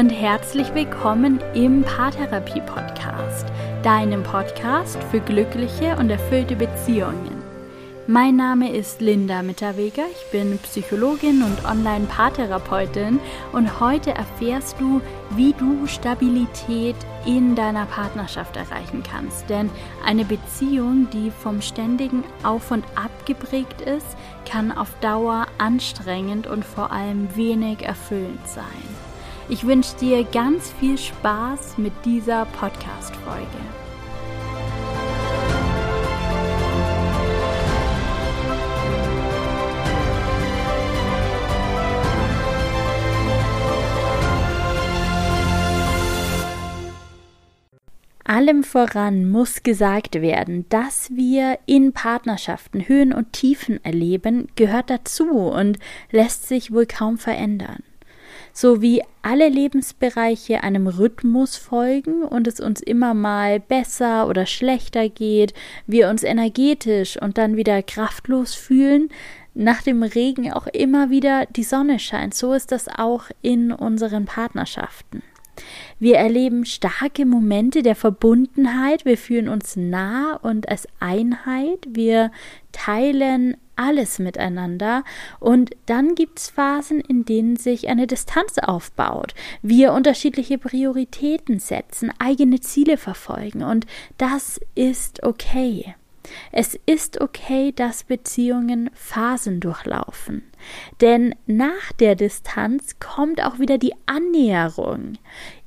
und herzlich willkommen im Paartherapie Podcast, deinem Podcast für glückliche und erfüllte Beziehungen. Mein Name ist Linda Mitterweger, ich bin Psychologin und Online-Paartherapeutin und heute erfährst du, wie du Stabilität in deiner Partnerschaft erreichen kannst. Denn eine Beziehung, die vom ständigen Auf und Ab geprägt ist, kann auf Dauer anstrengend und vor allem wenig erfüllend sein. Ich wünsche dir ganz viel Spaß mit dieser Podcast-Folge. Allem voran muss gesagt werden, dass wir in Partnerschaften Höhen und Tiefen erleben, gehört dazu und lässt sich wohl kaum verändern. So wie alle Lebensbereiche einem Rhythmus folgen und es uns immer mal besser oder schlechter geht, wir uns energetisch und dann wieder kraftlos fühlen, nach dem Regen auch immer wieder die Sonne scheint, so ist das auch in unseren Partnerschaften. Wir erleben starke Momente der Verbundenheit, wir fühlen uns nah und als Einheit, wir teilen alles miteinander. Und dann gibt es Phasen, in denen sich eine Distanz aufbaut, wir unterschiedliche Prioritäten setzen, eigene Ziele verfolgen. Und das ist okay. Es ist okay, dass Beziehungen Phasen durchlaufen. Denn nach der Distanz kommt auch wieder die Annäherung.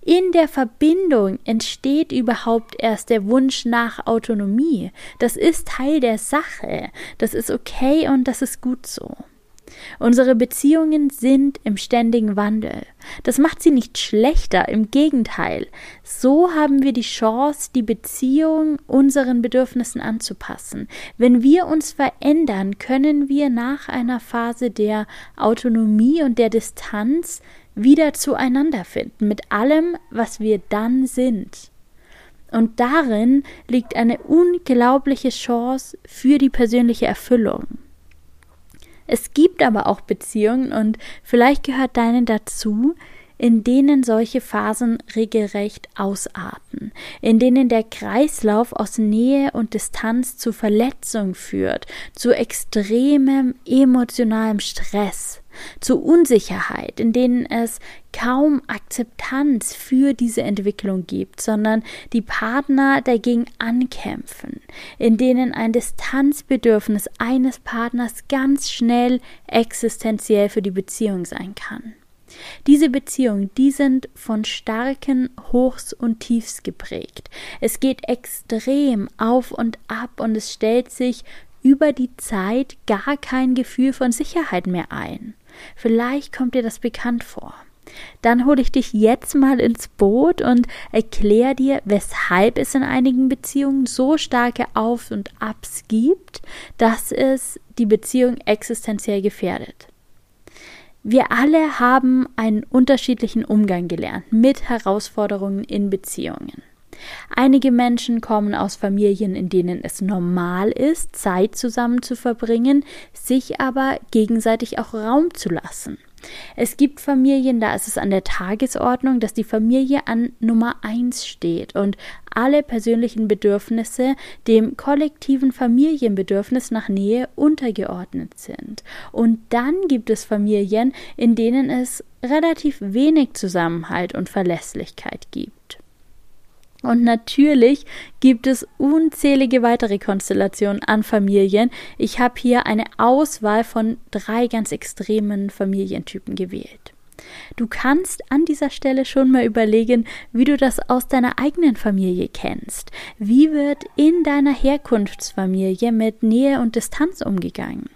In der Verbindung entsteht überhaupt erst der Wunsch nach Autonomie. Das ist Teil der Sache. Das ist okay und das ist gut so. Unsere Beziehungen sind im ständigen Wandel. Das macht sie nicht schlechter, im Gegenteil. So haben wir die Chance, die Beziehung unseren Bedürfnissen anzupassen. Wenn wir uns verändern, können wir nach einer Phase der Autonomie und der Distanz wieder zueinander finden, mit allem, was wir dann sind. Und darin liegt eine unglaubliche Chance für die persönliche Erfüllung. Es gibt aber auch Beziehungen und vielleicht gehört deine dazu, in denen solche Phasen regelrecht ausarten, in denen der Kreislauf aus Nähe und Distanz zu Verletzung führt, zu extremem emotionalem Stress, zu Unsicherheit, in denen es kaum Akzeptanz für diese Entwicklung gibt, sondern die Partner dagegen ankämpfen, in denen ein Distanzbedürfnis eines Partners ganz schnell existenziell für die Beziehung sein kann. Diese Beziehungen, die sind von starken Hochs und Tiefs geprägt. Es geht extrem auf und ab und es stellt sich über die Zeit gar kein Gefühl von Sicherheit mehr ein. Vielleicht kommt dir das bekannt vor. Dann hole ich dich jetzt mal ins Boot und erkläre dir, weshalb es in einigen Beziehungen so starke Auf- und Abs gibt, dass es die Beziehung existenziell gefährdet. Wir alle haben einen unterschiedlichen Umgang gelernt mit Herausforderungen in Beziehungen. Einige Menschen kommen aus Familien, in denen es normal ist, Zeit zusammen zu verbringen, sich aber gegenseitig auch Raum zu lassen. Es gibt Familien, da ist es an der Tagesordnung, dass die Familie an Nummer eins steht und alle persönlichen Bedürfnisse dem kollektiven Familienbedürfnis nach Nähe untergeordnet sind. Und dann gibt es Familien, in denen es relativ wenig Zusammenhalt und Verlässlichkeit gibt. Und natürlich gibt es unzählige weitere Konstellationen an Familien. Ich habe hier eine Auswahl von drei ganz extremen Familientypen gewählt. Du kannst an dieser Stelle schon mal überlegen, wie du das aus deiner eigenen Familie kennst. Wie wird in deiner Herkunftsfamilie mit Nähe und Distanz umgegangen?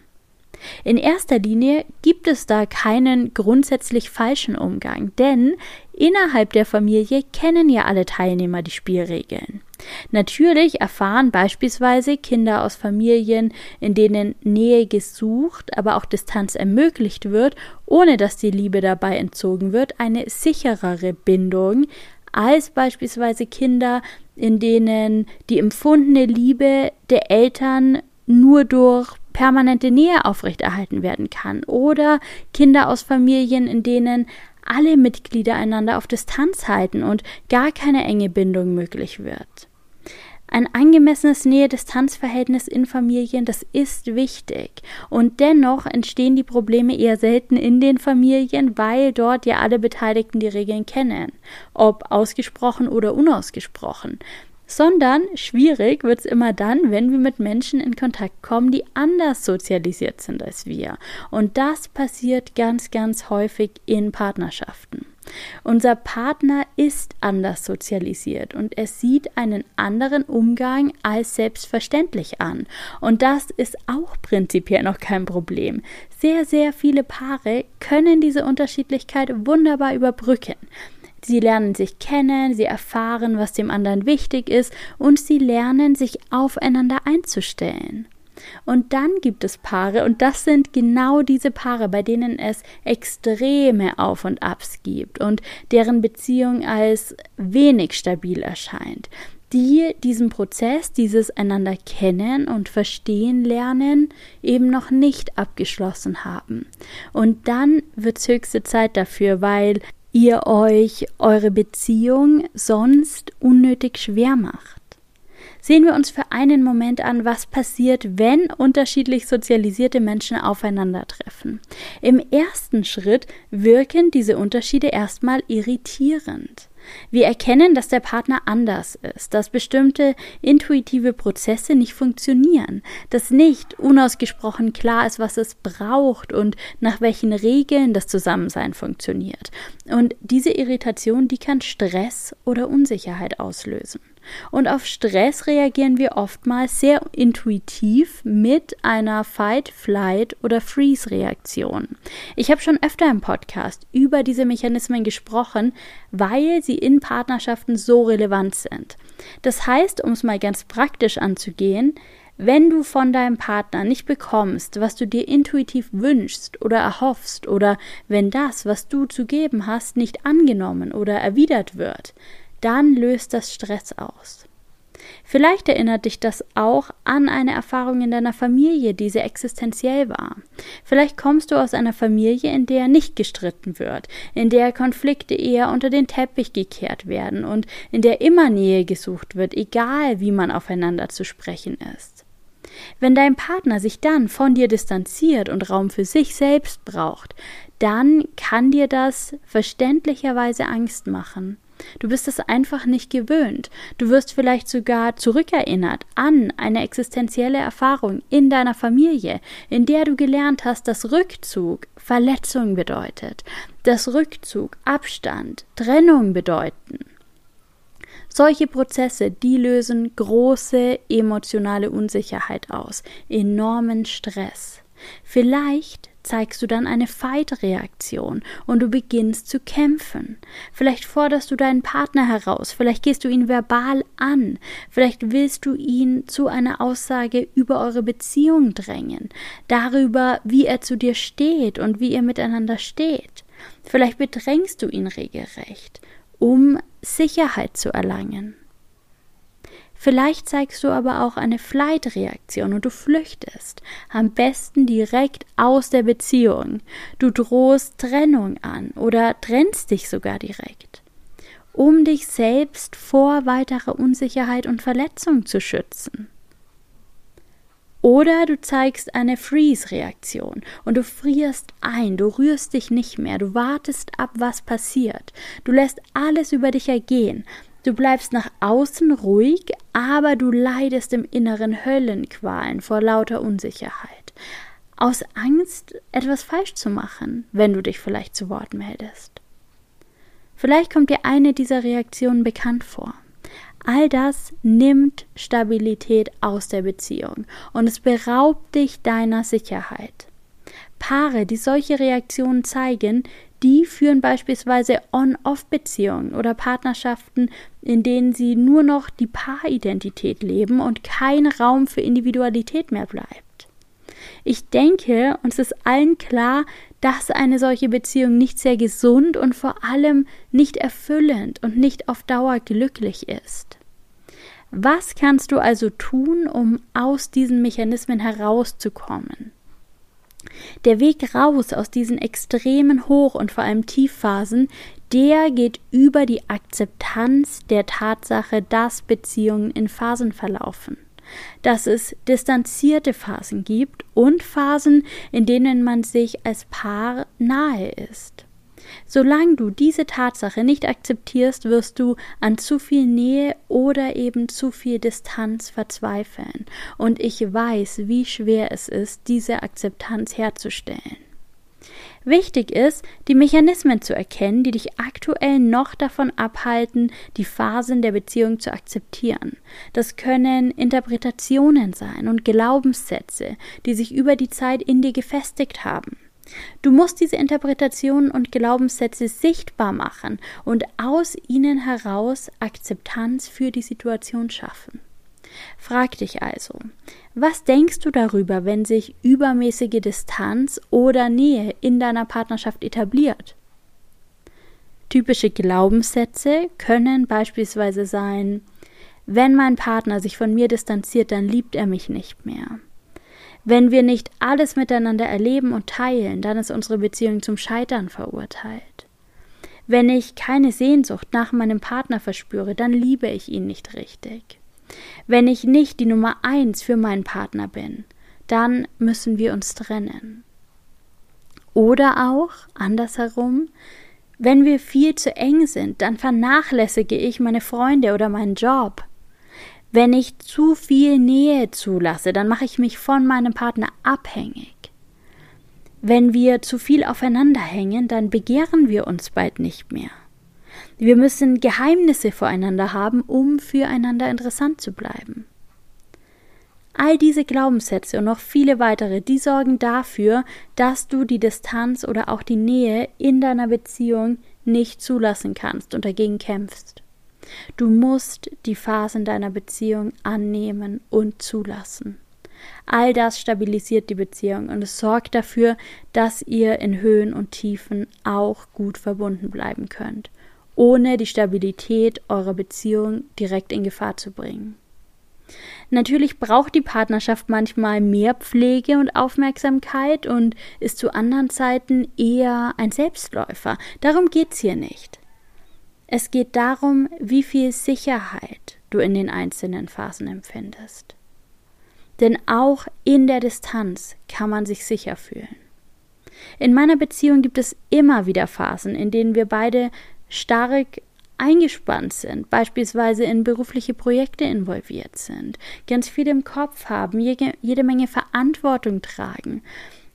In erster Linie gibt es da keinen grundsätzlich falschen Umgang, denn innerhalb der Familie kennen ja alle Teilnehmer die Spielregeln. Natürlich erfahren beispielsweise Kinder aus Familien, in denen Nähe gesucht, aber auch Distanz ermöglicht wird, ohne dass die Liebe dabei entzogen wird, eine sicherere Bindung als beispielsweise Kinder, in denen die empfundene Liebe der Eltern nur durch permanente Nähe aufrechterhalten werden kann oder Kinder aus Familien, in denen alle Mitglieder einander auf Distanz halten und gar keine enge Bindung möglich wird. Ein angemessenes Nähe-Distanz-Verhältnis in Familien, das ist wichtig. Und dennoch entstehen die Probleme eher selten in den Familien, weil dort ja alle Beteiligten die Regeln kennen, ob ausgesprochen oder unausgesprochen. Sondern schwierig wird es immer dann, wenn wir mit Menschen in Kontakt kommen, die anders sozialisiert sind als wir. Und das passiert ganz, ganz häufig in Partnerschaften. Unser Partner ist anders sozialisiert und er sieht einen anderen Umgang als selbstverständlich an. Und das ist auch prinzipiell noch kein Problem. Sehr, sehr viele Paare können diese Unterschiedlichkeit wunderbar überbrücken. Sie lernen sich kennen, sie erfahren, was dem anderen wichtig ist und sie lernen, sich aufeinander einzustellen. Und dann gibt es Paare, und das sind genau diese Paare, bei denen es extreme Auf und Abs gibt und deren Beziehung als wenig stabil erscheint, die diesen Prozess, dieses einander kennen und verstehen lernen, eben noch nicht abgeschlossen haben. Und dann wird es höchste Zeit dafür, weil ihr euch eure Beziehung sonst unnötig schwer macht. Sehen wir uns für einen Moment an, was passiert, wenn unterschiedlich sozialisierte Menschen aufeinandertreffen. Im ersten Schritt wirken diese Unterschiede erstmal irritierend. Wir erkennen, dass der Partner anders ist, dass bestimmte intuitive Prozesse nicht funktionieren, dass nicht unausgesprochen klar ist, was es braucht und nach welchen Regeln das Zusammensein funktioniert. Und diese Irritation, die kann Stress oder Unsicherheit auslösen. Und auf Stress reagieren wir oftmals sehr intuitiv mit einer Fight, Flight oder Freeze-Reaktion. Ich habe schon öfter im Podcast über diese Mechanismen gesprochen, weil sie in Partnerschaften so relevant sind. Das heißt, um es mal ganz praktisch anzugehen, wenn du von deinem Partner nicht bekommst, was du dir intuitiv wünschst oder erhoffst, oder wenn das, was du zu geben hast, nicht angenommen oder erwidert wird, dann löst das Stress aus. Vielleicht erinnert dich das auch an eine Erfahrung in deiner Familie, die sehr existenziell war. Vielleicht kommst du aus einer Familie, in der nicht gestritten wird, in der Konflikte eher unter den Teppich gekehrt werden und in der immer Nähe gesucht wird, egal wie man aufeinander zu sprechen ist. Wenn dein Partner sich dann von dir distanziert und Raum für sich selbst braucht, dann kann dir das verständlicherweise Angst machen. Du bist es einfach nicht gewöhnt. Du wirst vielleicht sogar zurückerinnert an eine existenzielle Erfahrung in deiner Familie, in der du gelernt hast, dass Rückzug Verletzung bedeutet, dass Rückzug Abstand, Trennung bedeuten. Solche Prozesse, die lösen große emotionale Unsicherheit aus, enormen Stress. Vielleicht zeigst du dann eine Fight-Reaktion und du beginnst zu kämpfen. Vielleicht forderst du deinen Partner heraus, vielleicht gehst du ihn verbal an, vielleicht willst du ihn zu einer Aussage über eure Beziehung drängen, darüber, wie er zu dir steht und wie ihr miteinander steht. Vielleicht bedrängst du ihn regelrecht, um Sicherheit zu erlangen. Vielleicht zeigst du aber auch eine Flight-Reaktion und du flüchtest. Am besten direkt aus der Beziehung. Du drohst Trennung an oder trennst dich sogar direkt. Um dich selbst vor weiterer Unsicherheit und Verletzung zu schützen. Oder du zeigst eine Freeze-Reaktion und du frierst ein, du rührst dich nicht mehr, du wartest ab, was passiert. Du lässt alles über dich ergehen, Du bleibst nach außen ruhig, aber du leidest im Inneren Höllenqualen vor lauter Unsicherheit. Aus Angst, etwas falsch zu machen, wenn du dich vielleicht zu Wort meldest. Vielleicht kommt dir eine dieser Reaktionen bekannt vor. All das nimmt Stabilität aus der Beziehung und es beraubt dich deiner Sicherheit. Paare, die solche Reaktionen zeigen, die führen beispielsweise On-Off-Beziehungen oder Partnerschaften, in denen sie nur noch die Paaridentität leben und kein Raum für Individualität mehr bleibt. Ich denke, uns ist allen klar, dass eine solche Beziehung nicht sehr gesund und vor allem nicht erfüllend und nicht auf Dauer glücklich ist. Was kannst du also tun, um aus diesen Mechanismen herauszukommen? Der Weg raus aus diesen extremen Hoch- und vor allem Tiefphasen, der geht über die Akzeptanz der Tatsache, dass Beziehungen in Phasen verlaufen. Dass es distanzierte Phasen gibt und Phasen, in denen man sich als Paar nahe ist. Solange du diese Tatsache nicht akzeptierst, wirst du an zu viel Nähe oder eben zu viel Distanz verzweifeln. Und ich weiß, wie schwer es ist, diese Akzeptanz herzustellen. Wichtig ist, die Mechanismen zu erkennen, die dich aktuell noch davon abhalten, die Phasen der Beziehung zu akzeptieren. Das können Interpretationen sein und Glaubenssätze, die sich über die Zeit in dir gefestigt haben. Du musst diese Interpretationen und Glaubenssätze sichtbar machen und aus ihnen heraus Akzeptanz für die Situation schaffen. Frag dich also, was denkst du darüber, wenn sich übermäßige Distanz oder Nähe in deiner Partnerschaft etabliert? Typische Glaubenssätze können beispielsweise sein, wenn mein Partner sich von mir distanziert, dann liebt er mich nicht mehr. Wenn wir nicht alles miteinander erleben und teilen, dann ist unsere Beziehung zum Scheitern verurteilt. Wenn ich keine Sehnsucht nach meinem Partner verspüre, dann liebe ich ihn nicht richtig. Wenn ich nicht die Nummer eins für meinen Partner bin, dann müssen wir uns trennen. Oder auch, andersherum, wenn wir viel zu eng sind, dann vernachlässige ich meine Freunde oder meinen Job. Wenn ich zu viel Nähe zulasse, dann mache ich mich von meinem Partner abhängig. Wenn wir zu viel aufeinander hängen, dann begehren wir uns bald nicht mehr. Wir müssen Geheimnisse voreinander haben, um füreinander interessant zu bleiben. All diese Glaubenssätze und noch viele weitere, die sorgen dafür, dass du die Distanz oder auch die Nähe in deiner Beziehung nicht zulassen kannst und dagegen kämpfst. Du musst die Phasen deiner Beziehung annehmen und zulassen. All das stabilisiert die Beziehung und es sorgt dafür, dass ihr in Höhen und Tiefen auch gut verbunden bleiben könnt, ohne die Stabilität eurer Beziehung direkt in Gefahr zu bringen. Natürlich braucht die Partnerschaft manchmal mehr Pflege und Aufmerksamkeit und ist zu anderen Zeiten eher ein Selbstläufer. Darum geht's hier nicht. Es geht darum, wie viel Sicherheit du in den einzelnen Phasen empfindest. Denn auch in der Distanz kann man sich sicher fühlen. In meiner Beziehung gibt es immer wieder Phasen, in denen wir beide stark eingespannt sind, beispielsweise in berufliche Projekte involviert sind, ganz viel im Kopf haben, jede, Menge Verantwortung tragen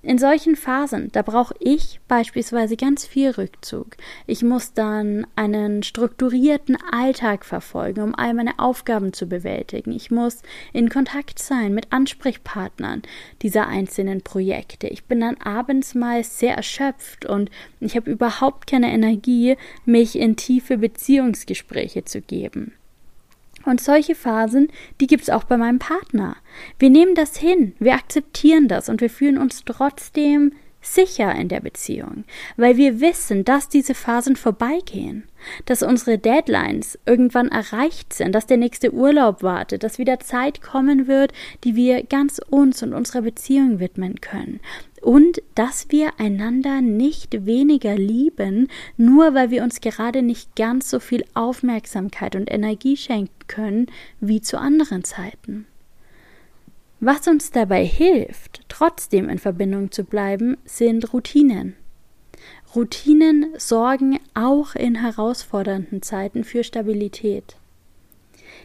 in solchen Phasen, da brauche ich beispielsweise ganz viel Rückzug. Ich muss dann einen strukturierten Alltag verfolgen, um all meine Aufgaben zu bewältigen. Ich muss in Kontakt sein mit Ansprechpartnern dieser einzelnen Projekte. Ich bin dann abends mal sehr erschöpft und ich habe überhaupt keine Energie, mich in tiefe Beziehungsgespräche zu geben. Und solche Phasen, die gibt's auch bei meinem Partner. Wir nehmen das hin, wir akzeptieren das und wir fühlen uns trotzdem sicher in der Beziehung, weil wir wissen, dass diese Phasen vorbeigehen, dass unsere Deadlines irgendwann erreicht sind, dass der nächste Urlaub wartet, dass wieder Zeit kommen wird, die wir ganz uns und unserer Beziehung widmen können und dass wir einander nicht weniger lieben, nur weil wir uns gerade nicht ganz so viel Aufmerksamkeit und Energie schenken können wie zu anderen Zeiten. Was uns dabei hilft, trotzdem in Verbindung zu bleiben, sind Routinen. Routinen sorgen auch in herausfordernden Zeiten für Stabilität.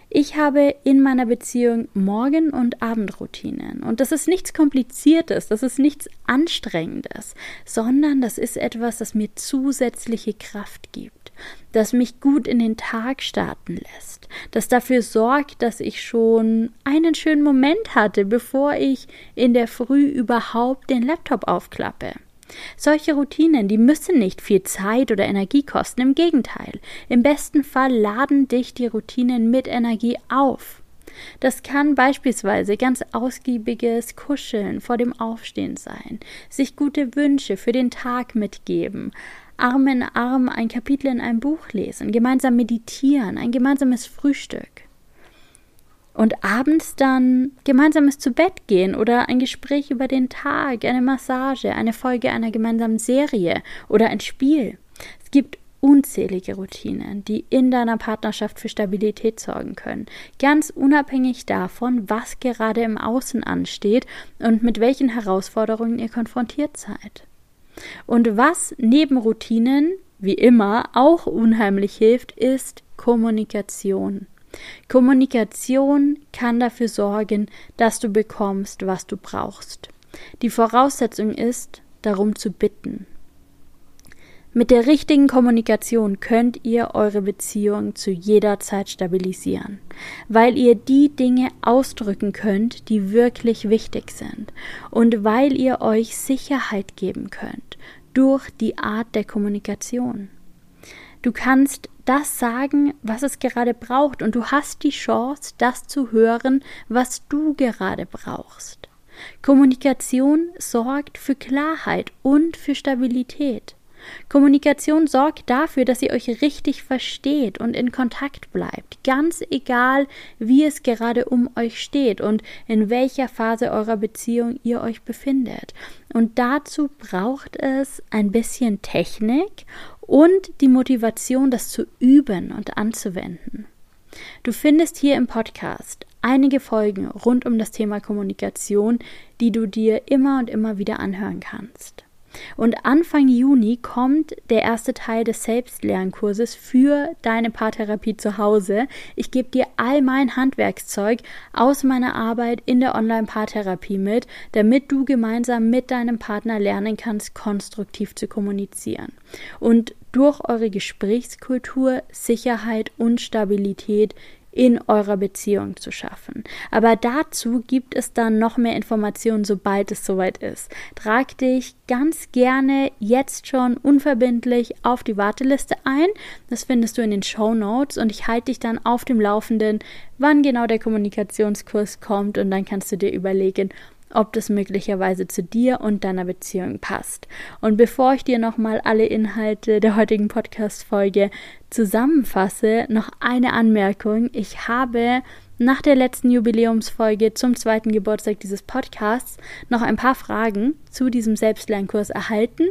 Ich habe in meiner Beziehung Morgen- und Abendroutinen. Und das ist nichts Kompliziertes, das ist nichts Anstrengendes, sondern das ist etwas, das mir zusätzliche Kraft gibt, das mich gut in den Tag starten lässt, das dafür sorgt, dass ich schon einen schönen Moment hatte, bevor ich in der Früh überhaupt den Laptop aufklappe. Solche Routinen, die müssen nicht viel Zeit oder Energie kosten, im Gegenteil. Im besten Fall laden dich die Routinen mit Energie auf. Das kann beispielsweise ganz ausgiebiges Kuscheln vor dem Aufstehen sein, sich gute Wünsche für den Tag mitgeben, Arm in Arm ein Kapitel in einem Buch lesen, gemeinsam meditieren, ein gemeinsames Frühstück. Und abends dann gemeinsames zu Bett gehen oder ein Gespräch über den Tag, eine Massage, eine Folge einer gemeinsamen Serie oder ein Spiel. Es gibt unzählige Routinen, die in deiner Partnerschaft für Stabilität sorgen können, ganz unabhängig davon, was gerade im Außen ansteht und mit welchen Herausforderungen ihr konfrontiert seid. Und was neben Routinen, wie immer, auch unheimlich hilft, ist Kommunikation. Kommunikation kann dafür sorgen, dass du bekommst, was du brauchst. Die Voraussetzung ist, darum zu bitten. Mit der richtigen Kommunikation könnt ihr eure Beziehung zu jeder Zeit stabilisieren, weil ihr die Dinge ausdrücken könnt, die wirklich wichtig sind und weil ihr euch Sicherheit geben könnt durch die Art der Kommunikation. Du kannst das sagen, was es gerade braucht, und du hast die Chance, das zu hören, was du gerade brauchst. Kommunikation sorgt für Klarheit und für Stabilität. Kommunikation sorgt dafür, dass ihr euch richtig versteht und in Kontakt bleibt, ganz egal, wie es gerade um euch steht und in welcher Phase eurer Beziehung ihr euch befindet. Und dazu braucht es ein bisschen Technik und die Motivation, das zu üben und anzuwenden. Du findest hier im Podcast einige Folgen rund um das Thema Kommunikation, die du dir immer und immer wieder anhören kannst. Und Anfang Juni kommt der erste Teil des Selbstlernkurses für deine Paartherapie zu Hause. Ich gebe dir all mein Handwerkszeug aus meiner Arbeit in der Online-Paartherapie mit, damit du gemeinsam mit deinem Partner lernen kannst, konstruktiv zu kommunizieren. Und durch eure Gesprächskultur Sicherheit und Stabilität in eurer Beziehung zu schaffen. Aber dazu gibt es dann noch mehr Informationen, sobald es soweit ist. Trag dich ganz gerne jetzt schon unverbindlich auf die Warteliste ein. Das findest du in den Show Notes und ich halte dich dann auf dem Laufenden, wann genau der Kommunikationskurs kommt und dann kannst du dir überlegen, ob das möglicherweise zu dir und deiner Beziehung passt. Und bevor ich dir nochmal alle Inhalte der heutigen Podcast-Folge zusammenfasse, noch eine Anmerkung. Ich habe nach der letzten Jubiläumsfolge zum zweiten Geburtstag dieses Podcasts noch ein paar Fragen zu diesem Selbstlernkurs erhalten.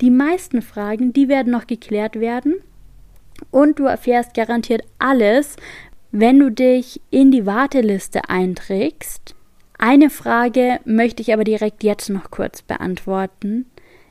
Die meisten Fragen, die werden noch geklärt werden. Und du erfährst garantiert alles, wenn du dich in die Warteliste einträgst. Eine Frage möchte ich aber direkt jetzt noch kurz beantworten.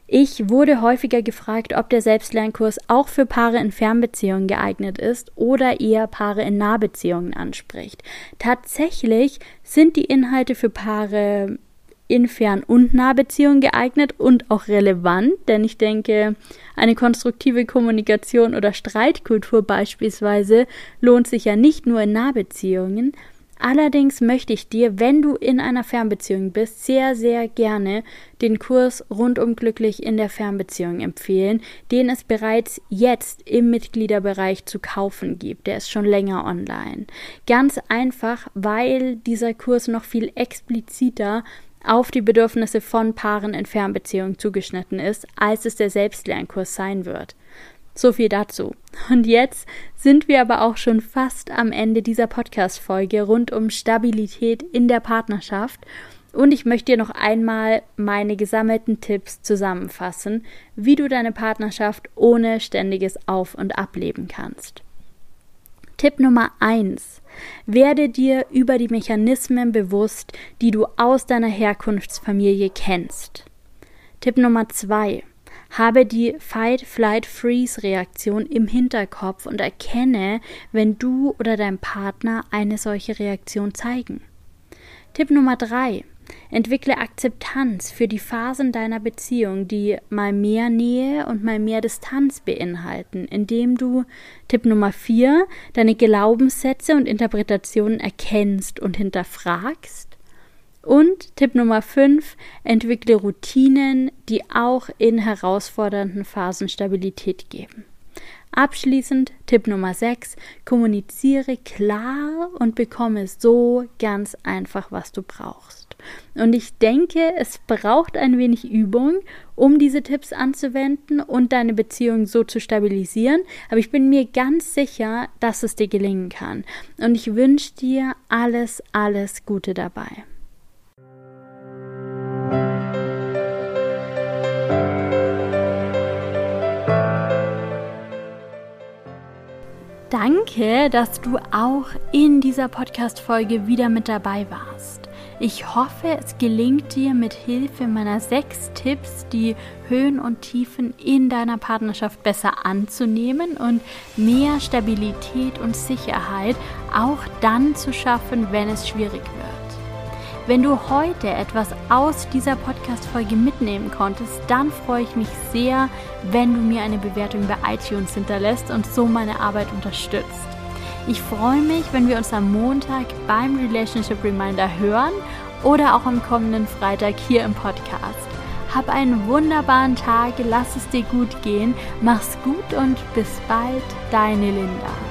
Ich wurde häufiger gefragt, ob der Selbstlernkurs auch für Paare in Fernbeziehungen geeignet ist oder eher Paare in Nahbeziehungen anspricht. Tatsächlich sind die Inhalte für Paare in Fern- und Nahbeziehungen geeignet und auch relevant, denn ich denke, eine konstruktive Kommunikation oder Streitkultur beispielsweise lohnt sich ja nicht nur in Nahbeziehungen, Allerdings möchte ich dir, wenn du in einer Fernbeziehung bist, sehr, sehr gerne den Kurs Rundum glücklich in der Fernbeziehung empfehlen, den es bereits jetzt im Mitgliederbereich zu kaufen gibt. Der ist schon länger online. Ganz einfach, weil dieser Kurs noch viel expliziter auf die Bedürfnisse von Paaren in Fernbeziehungen zugeschnitten ist, als es der Selbstlernkurs sein wird. So viel dazu. Und jetzt sind wir aber auch schon fast am Ende dieser Podcast-Folge rund um Stabilität in der Partnerschaft. Und ich möchte dir noch einmal meine gesammelten Tipps zusammenfassen, wie du deine Partnerschaft ohne ständiges Auf- und Ableben kannst. Tipp Nummer 1. Werde dir über die Mechanismen bewusst, die du aus deiner Herkunftsfamilie kennst. Tipp Nummer 2. Habe die Fight-Flight-Freeze-Reaktion im Hinterkopf und erkenne, wenn du oder dein Partner eine solche Reaktion zeigen. Tipp Nummer 3. Entwickle Akzeptanz für die Phasen deiner Beziehung, die mal mehr Nähe und mal mehr Distanz beinhalten, indem du Tipp Nummer 4 deine Glaubenssätze und Interpretationen erkennst und hinterfragst. Und Tipp Nummer 5, entwickle Routinen, die auch in herausfordernden Phasen Stabilität geben. Abschließend Tipp Nummer 6, kommuniziere klar und bekomme so ganz einfach, was du brauchst. Und ich denke, es braucht ein wenig Übung, um diese Tipps anzuwenden und deine Beziehung so zu stabilisieren. Aber ich bin mir ganz sicher, dass es dir gelingen kann. Und ich wünsche dir alles, alles Gute dabei. Danke, dass du auch in dieser Podcast-Folge wieder mit dabei warst. Ich hoffe, es gelingt dir mit Hilfe meiner sechs Tipps, die Höhen und Tiefen in deiner Partnerschaft besser anzunehmen und mehr Stabilität und Sicherheit auch dann zu schaffen, wenn es schwierig wird. Wenn du heute etwas aus dieser Podcast-Folge mitnehmen konntest, dann freue ich mich sehr, wenn du mir eine Bewertung bei iTunes hinterlässt und so meine Arbeit unterstützt. Ich freue mich, wenn wir uns am Montag beim Relationship Reminder hören oder auch am kommenden Freitag hier im Podcast. Hab einen wunderbaren Tag, lass es dir gut gehen, mach's gut und bis bald, deine Linda.